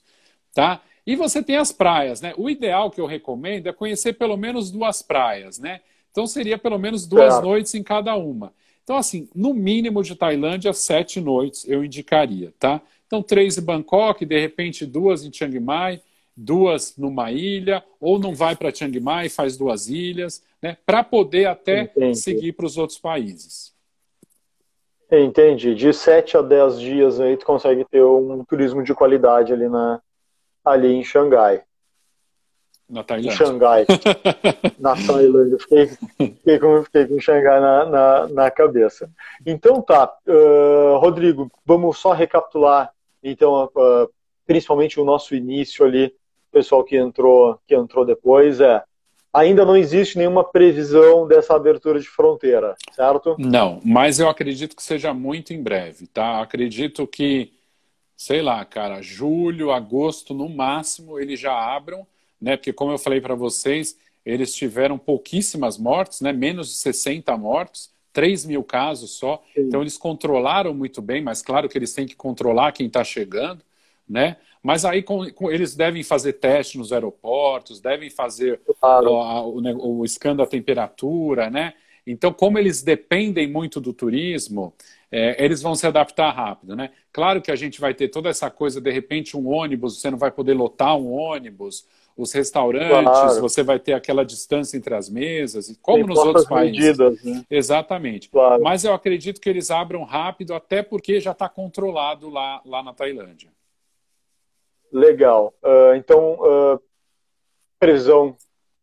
tá? E você tem as praias, né? O ideal que eu recomendo é conhecer pelo menos duas praias, né? Então seria pelo menos duas é. noites em cada uma. Então, assim, no mínimo de Tailândia, sete noites eu indicaria, tá? Então, três em Bangkok, de repente duas em Chiang Mai, duas numa ilha, ou não vai para Chiang Mai, faz duas ilhas, né? Para poder até Entendi. seguir para os outros países. Entendi. De sete a dez dias aí tu consegue ter um turismo de qualidade ali, na, ali em Xangai. Na Tailândia. Em Xangai. na Tailândia. Fiquei, fiquei, com, fiquei com Xangai na, na, na cabeça. Então tá. Uh, Rodrigo, vamos só recapitular então, uh, principalmente o nosso início ali, pessoal que entrou, que entrou depois, é ainda não existe nenhuma previsão dessa abertura de fronteira, certo? Não, mas eu acredito que seja muito em breve, tá? Acredito que, sei lá, cara, julho, agosto, no máximo, eles já abram, né? Porque, como eu falei para vocês, eles tiveram pouquíssimas mortes, né? Menos de 60 mortes. 3 mil casos só. Sim. Então, eles controlaram muito bem, mas claro que eles têm que controlar quem está chegando, né? Mas aí com, com, eles devem fazer teste nos aeroportos, devem fazer claro. o, o, o escândalo da temperatura, né? Então, como eles dependem muito do turismo, é, eles vão se adaptar rápido, né? Claro que a gente vai ter toda essa coisa, de repente, um ônibus, você não vai poder lotar um ônibus, os restaurantes, claro. você vai ter aquela distância entre as mesas, como Tem nos outros países. Medidas, né? Exatamente. Claro. Mas eu acredito que eles abram rápido, até porque já está controlado lá, lá na Tailândia. Legal. Uh, então, uh, previsão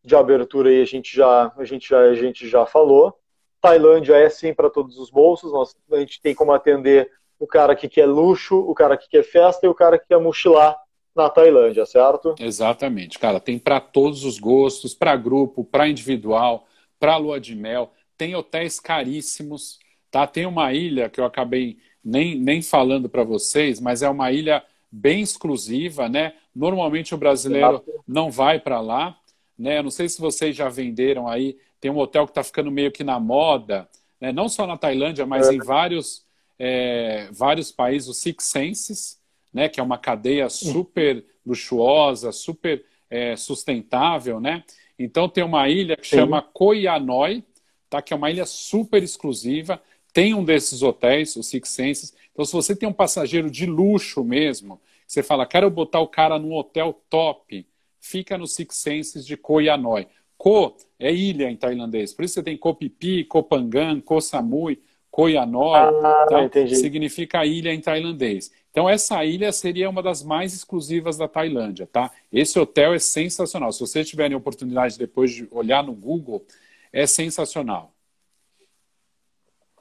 de abertura aí a gente já a gente já a gente já falou. Tailândia é sim para todos os bolsos. Nós, a gente tem como atender o cara que quer luxo, o cara que quer festa e o cara que quer mochilar na Tailândia, certo? Exatamente, cara. Tem para todos os gostos, para grupo, para individual, para lua de mel. Tem hotéis caríssimos, tá? Tem uma ilha que eu acabei nem, nem falando para vocês, mas é uma ilha bem exclusiva, né? Normalmente o brasileiro não vai para lá, né? Eu não sei se vocês já venderam aí. Tem um hotel que está ficando meio que na moda, né? Não só na Tailândia, mas é. em vários é, vários países, o Six Senses, né, que é uma cadeia super luxuosa, super é, sustentável, né? Então tem uma ilha que Sim. chama Koyanoi, tá? que é uma ilha super exclusiva, tem um desses hotéis, o Six Senses. Então se você tem um passageiro de luxo mesmo, você fala, quero botar o cara num hotel top, fica no Six Senses de Koh Yanoi. Ko é ilha em tailandês, por isso você tem Koh Phi Koh Phangan, Koh Samui, Koh Yanoi, ah, tá? significa ilha em tailandês. Então essa ilha seria uma das mais exclusivas da Tailândia, tá? Esse hotel é sensacional. Se vocês tiverem oportunidade depois de olhar no Google, é sensacional.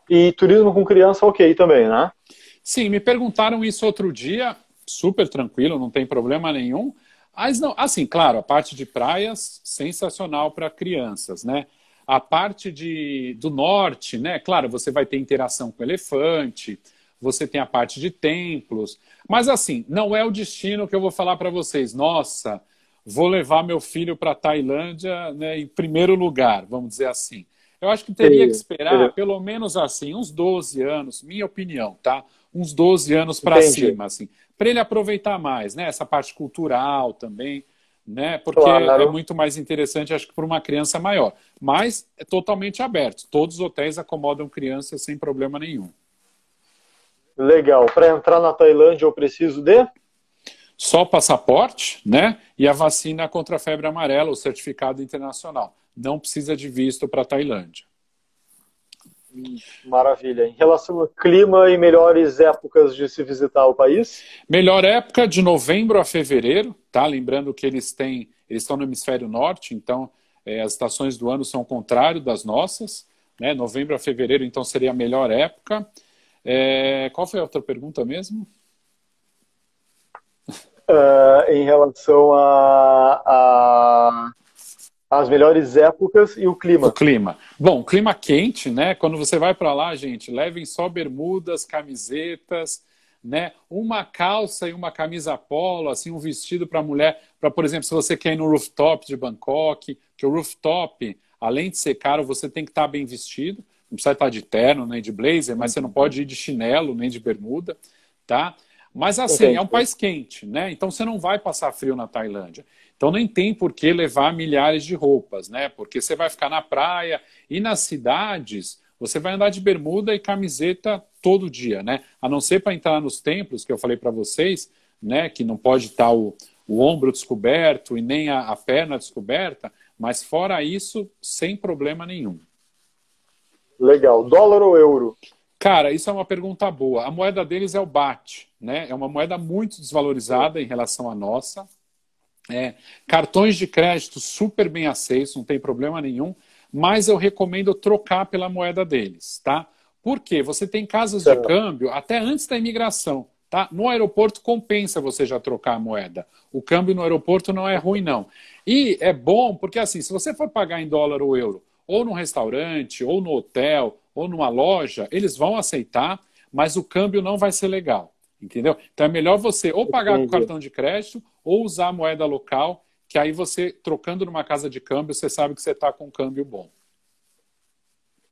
E turismo com criança, ok também, né? Sim, me perguntaram isso outro dia, super tranquilo, não tem problema nenhum. Mas não, assim, claro, a parte de praias, sensacional para crianças, né? A parte de, do norte, né? Claro, você vai ter interação com elefante, você tem a parte de templos, mas assim, não é o destino que eu vou falar para vocês. Nossa, vou levar meu filho para a Tailândia né, em primeiro lugar, vamos dizer assim. Eu acho que teria que esperar pelo menos assim, uns 12 anos, minha opinião, tá? Uns 12 anos para cima, assim, para ele aproveitar mais, né? Essa parte cultural também, né? Porque claro. é muito mais interessante, acho que, para uma criança maior. Mas é totalmente aberto. Todos os hotéis acomodam crianças sem problema nenhum. Legal. Para entrar na Tailândia, eu preciso de? Só passaporte, né? E a vacina contra a febre amarela, o certificado internacional não precisa de visto para a Tailândia. Maravilha. Em relação ao clima e melhores épocas de se visitar o país? Melhor época de novembro a fevereiro, tá? Lembrando que eles têm, eles estão no hemisfério norte, então é, as estações do ano são o contrário das nossas, né? Novembro a fevereiro, então seria a melhor época. É, qual foi a outra pergunta mesmo? Uh, em relação a, a as melhores épocas e o clima. O clima. Bom, clima quente, né? Quando você vai para lá, gente, levem só bermudas, camisetas, né? Uma calça e uma camisa polo, assim, um vestido para mulher, para, por exemplo, se você quer ir no rooftop de Bangkok, que o rooftop, além de ser caro, você tem que estar tá bem vestido. Não precisa estar de terno nem de blazer, mas você não pode ir de chinelo nem de bermuda, tá? Mas assim, é um país quente, né? Então você não vai passar frio na Tailândia. Então nem tem por que levar milhares de roupas, né? Porque você vai ficar na praia e nas cidades você vai andar de bermuda e camiseta todo dia, né? A não ser para entrar nos templos, que eu falei para vocês, né? Que não pode estar o, o ombro descoberto e nem a, a perna descoberta, mas fora isso, sem problema nenhum. Legal. Dólar ou euro? Cara, isso é uma pergunta boa. A moeda deles é o BAT, né? É uma moeda muito desvalorizada em relação à nossa. É, cartões de crédito super bem aceitos, não tem problema nenhum, mas eu recomendo trocar pela moeda deles, tá? Porque você tem casas de câmbio até antes da imigração, tá? No aeroporto compensa você já trocar a moeda. O câmbio no aeroporto não é ruim, não. E é bom porque, assim, se você for pagar em dólar ou euro, ou num restaurante, ou no hotel, ou numa loja, eles vão aceitar, mas o câmbio não vai ser legal. Entendeu? Então é melhor você ou pagar com cartão de crédito ou usar a moeda local, que aí você, trocando numa casa de câmbio, você sabe que você está com um câmbio bom.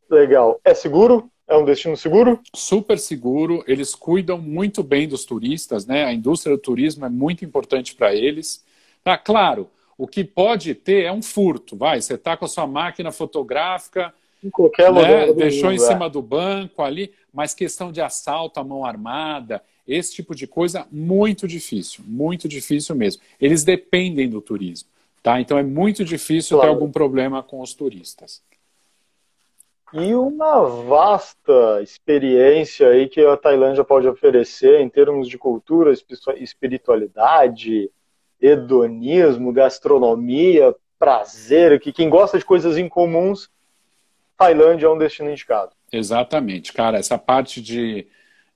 Legal. É seguro? É um destino seguro? Super seguro. Eles cuidam muito bem dos turistas, né? A indústria do turismo é muito importante para eles. Tá, claro, o que pode ter é um furto. Vai, você está com a sua máquina fotográfica, em qualquer né? lugar. Deixou mundo, em cima é. do banco ali, mas questão de assalto à mão armada, esse tipo de coisa, muito difícil, muito difícil mesmo. Eles dependem do turismo, tá? Então é muito difícil claro. ter algum problema com os turistas. E uma vasta experiência aí que a Tailândia pode oferecer em termos de cultura, espiritualidade, hedonismo, gastronomia, prazer, que quem gosta de coisas incomuns, Tailândia é um destino indicado. Exatamente, cara, essa parte de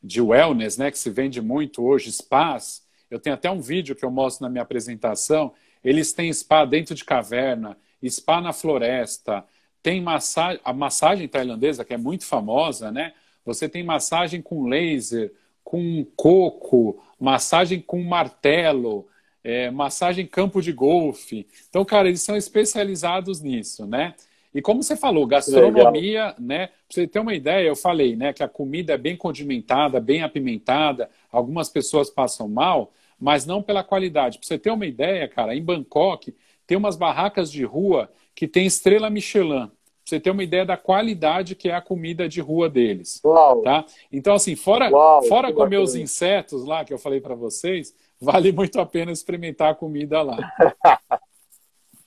de wellness, né, que se vende muito hoje, spas. Eu tenho até um vídeo que eu mostro na minha apresentação. Eles têm spa dentro de caverna, spa na floresta, tem massagem, a massagem tailandesa, que é muito famosa, né? Você tem massagem com laser, com coco, massagem com martelo, é, massagem campo de golfe. Então, cara, eles são especializados nisso, né? E como você falou, gastronomia, né? Pra você ter uma ideia, eu falei, né, que a comida é bem condimentada, bem apimentada, algumas pessoas passam mal, mas não pela qualidade. Para você ter uma ideia, cara, em Bangkok tem umas barracas de rua que tem estrela Michelin. Pra você ter uma ideia da qualidade que é a comida de rua deles. Uau. Tá? Então, assim, fora, Uau, fora comer bacana. os insetos lá que eu falei para vocês, vale muito a pena experimentar a comida lá.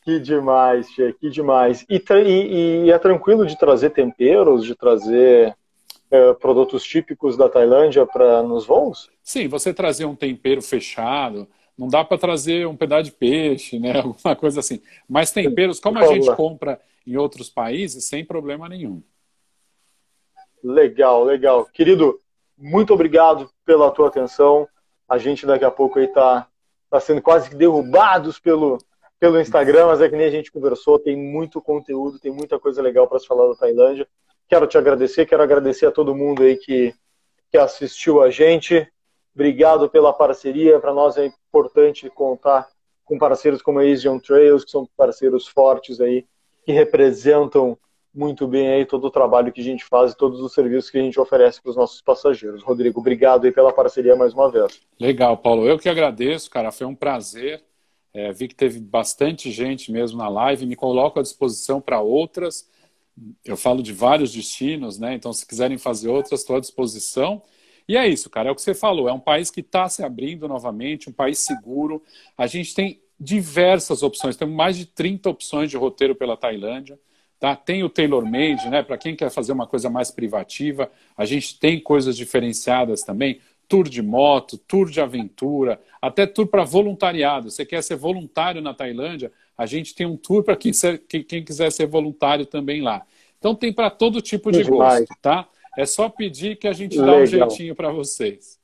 que demais, Tchê, que demais. E, e, e, é tranquilo de trazer temperos, de trazer é, produtos típicos da Tailândia para nos voos? Sim, você trazer um tempero fechado, não dá para trazer um pedaço de peixe, né? Alguma coisa assim. Mas temperos, como a gente compra em outros países, sem problema nenhum. Legal, legal. Querido, muito obrigado pela tua atenção. A gente daqui a pouco aí tá, tá sendo quase derrubados pelo, pelo Instagram, mas é que nem a gente conversou, tem muito conteúdo, tem muita coisa legal para se falar da Tailândia. Quero te agradecer, quero agradecer a todo mundo aí que, que assistiu a gente. Obrigado pela parceria. Para nós é importante contar com parceiros como a Asian Trails, que são parceiros fortes aí, que representam muito bem aí todo o trabalho que a gente faz e todos os serviços que a gente oferece para os nossos passageiros. Rodrigo, obrigado aí pela parceria mais uma vez. Legal, Paulo. Eu que agradeço, cara. Foi um prazer. É, vi que teve bastante gente mesmo na live. Me coloco à disposição para outras. Eu falo de vários destinos, né? Então, se quiserem fazer outras, estou à disposição. E é isso, cara. É o que você falou. É um país que está se abrindo novamente, um país seguro. A gente tem diversas opções. Temos mais de 30 opções de roteiro pela Tailândia. Tá? Tem o tailor-made, né? Para quem quer fazer uma coisa mais privativa, a gente tem coisas diferenciadas também. Tour de moto, tour de aventura, até tour para voluntariado. Você quer ser voluntário na Tailândia? A gente tem um tour para quem, quem, quiser ser voluntário também lá. Então tem para todo tipo de gosto, tá? É só pedir que a gente dá Legal. um jeitinho para vocês.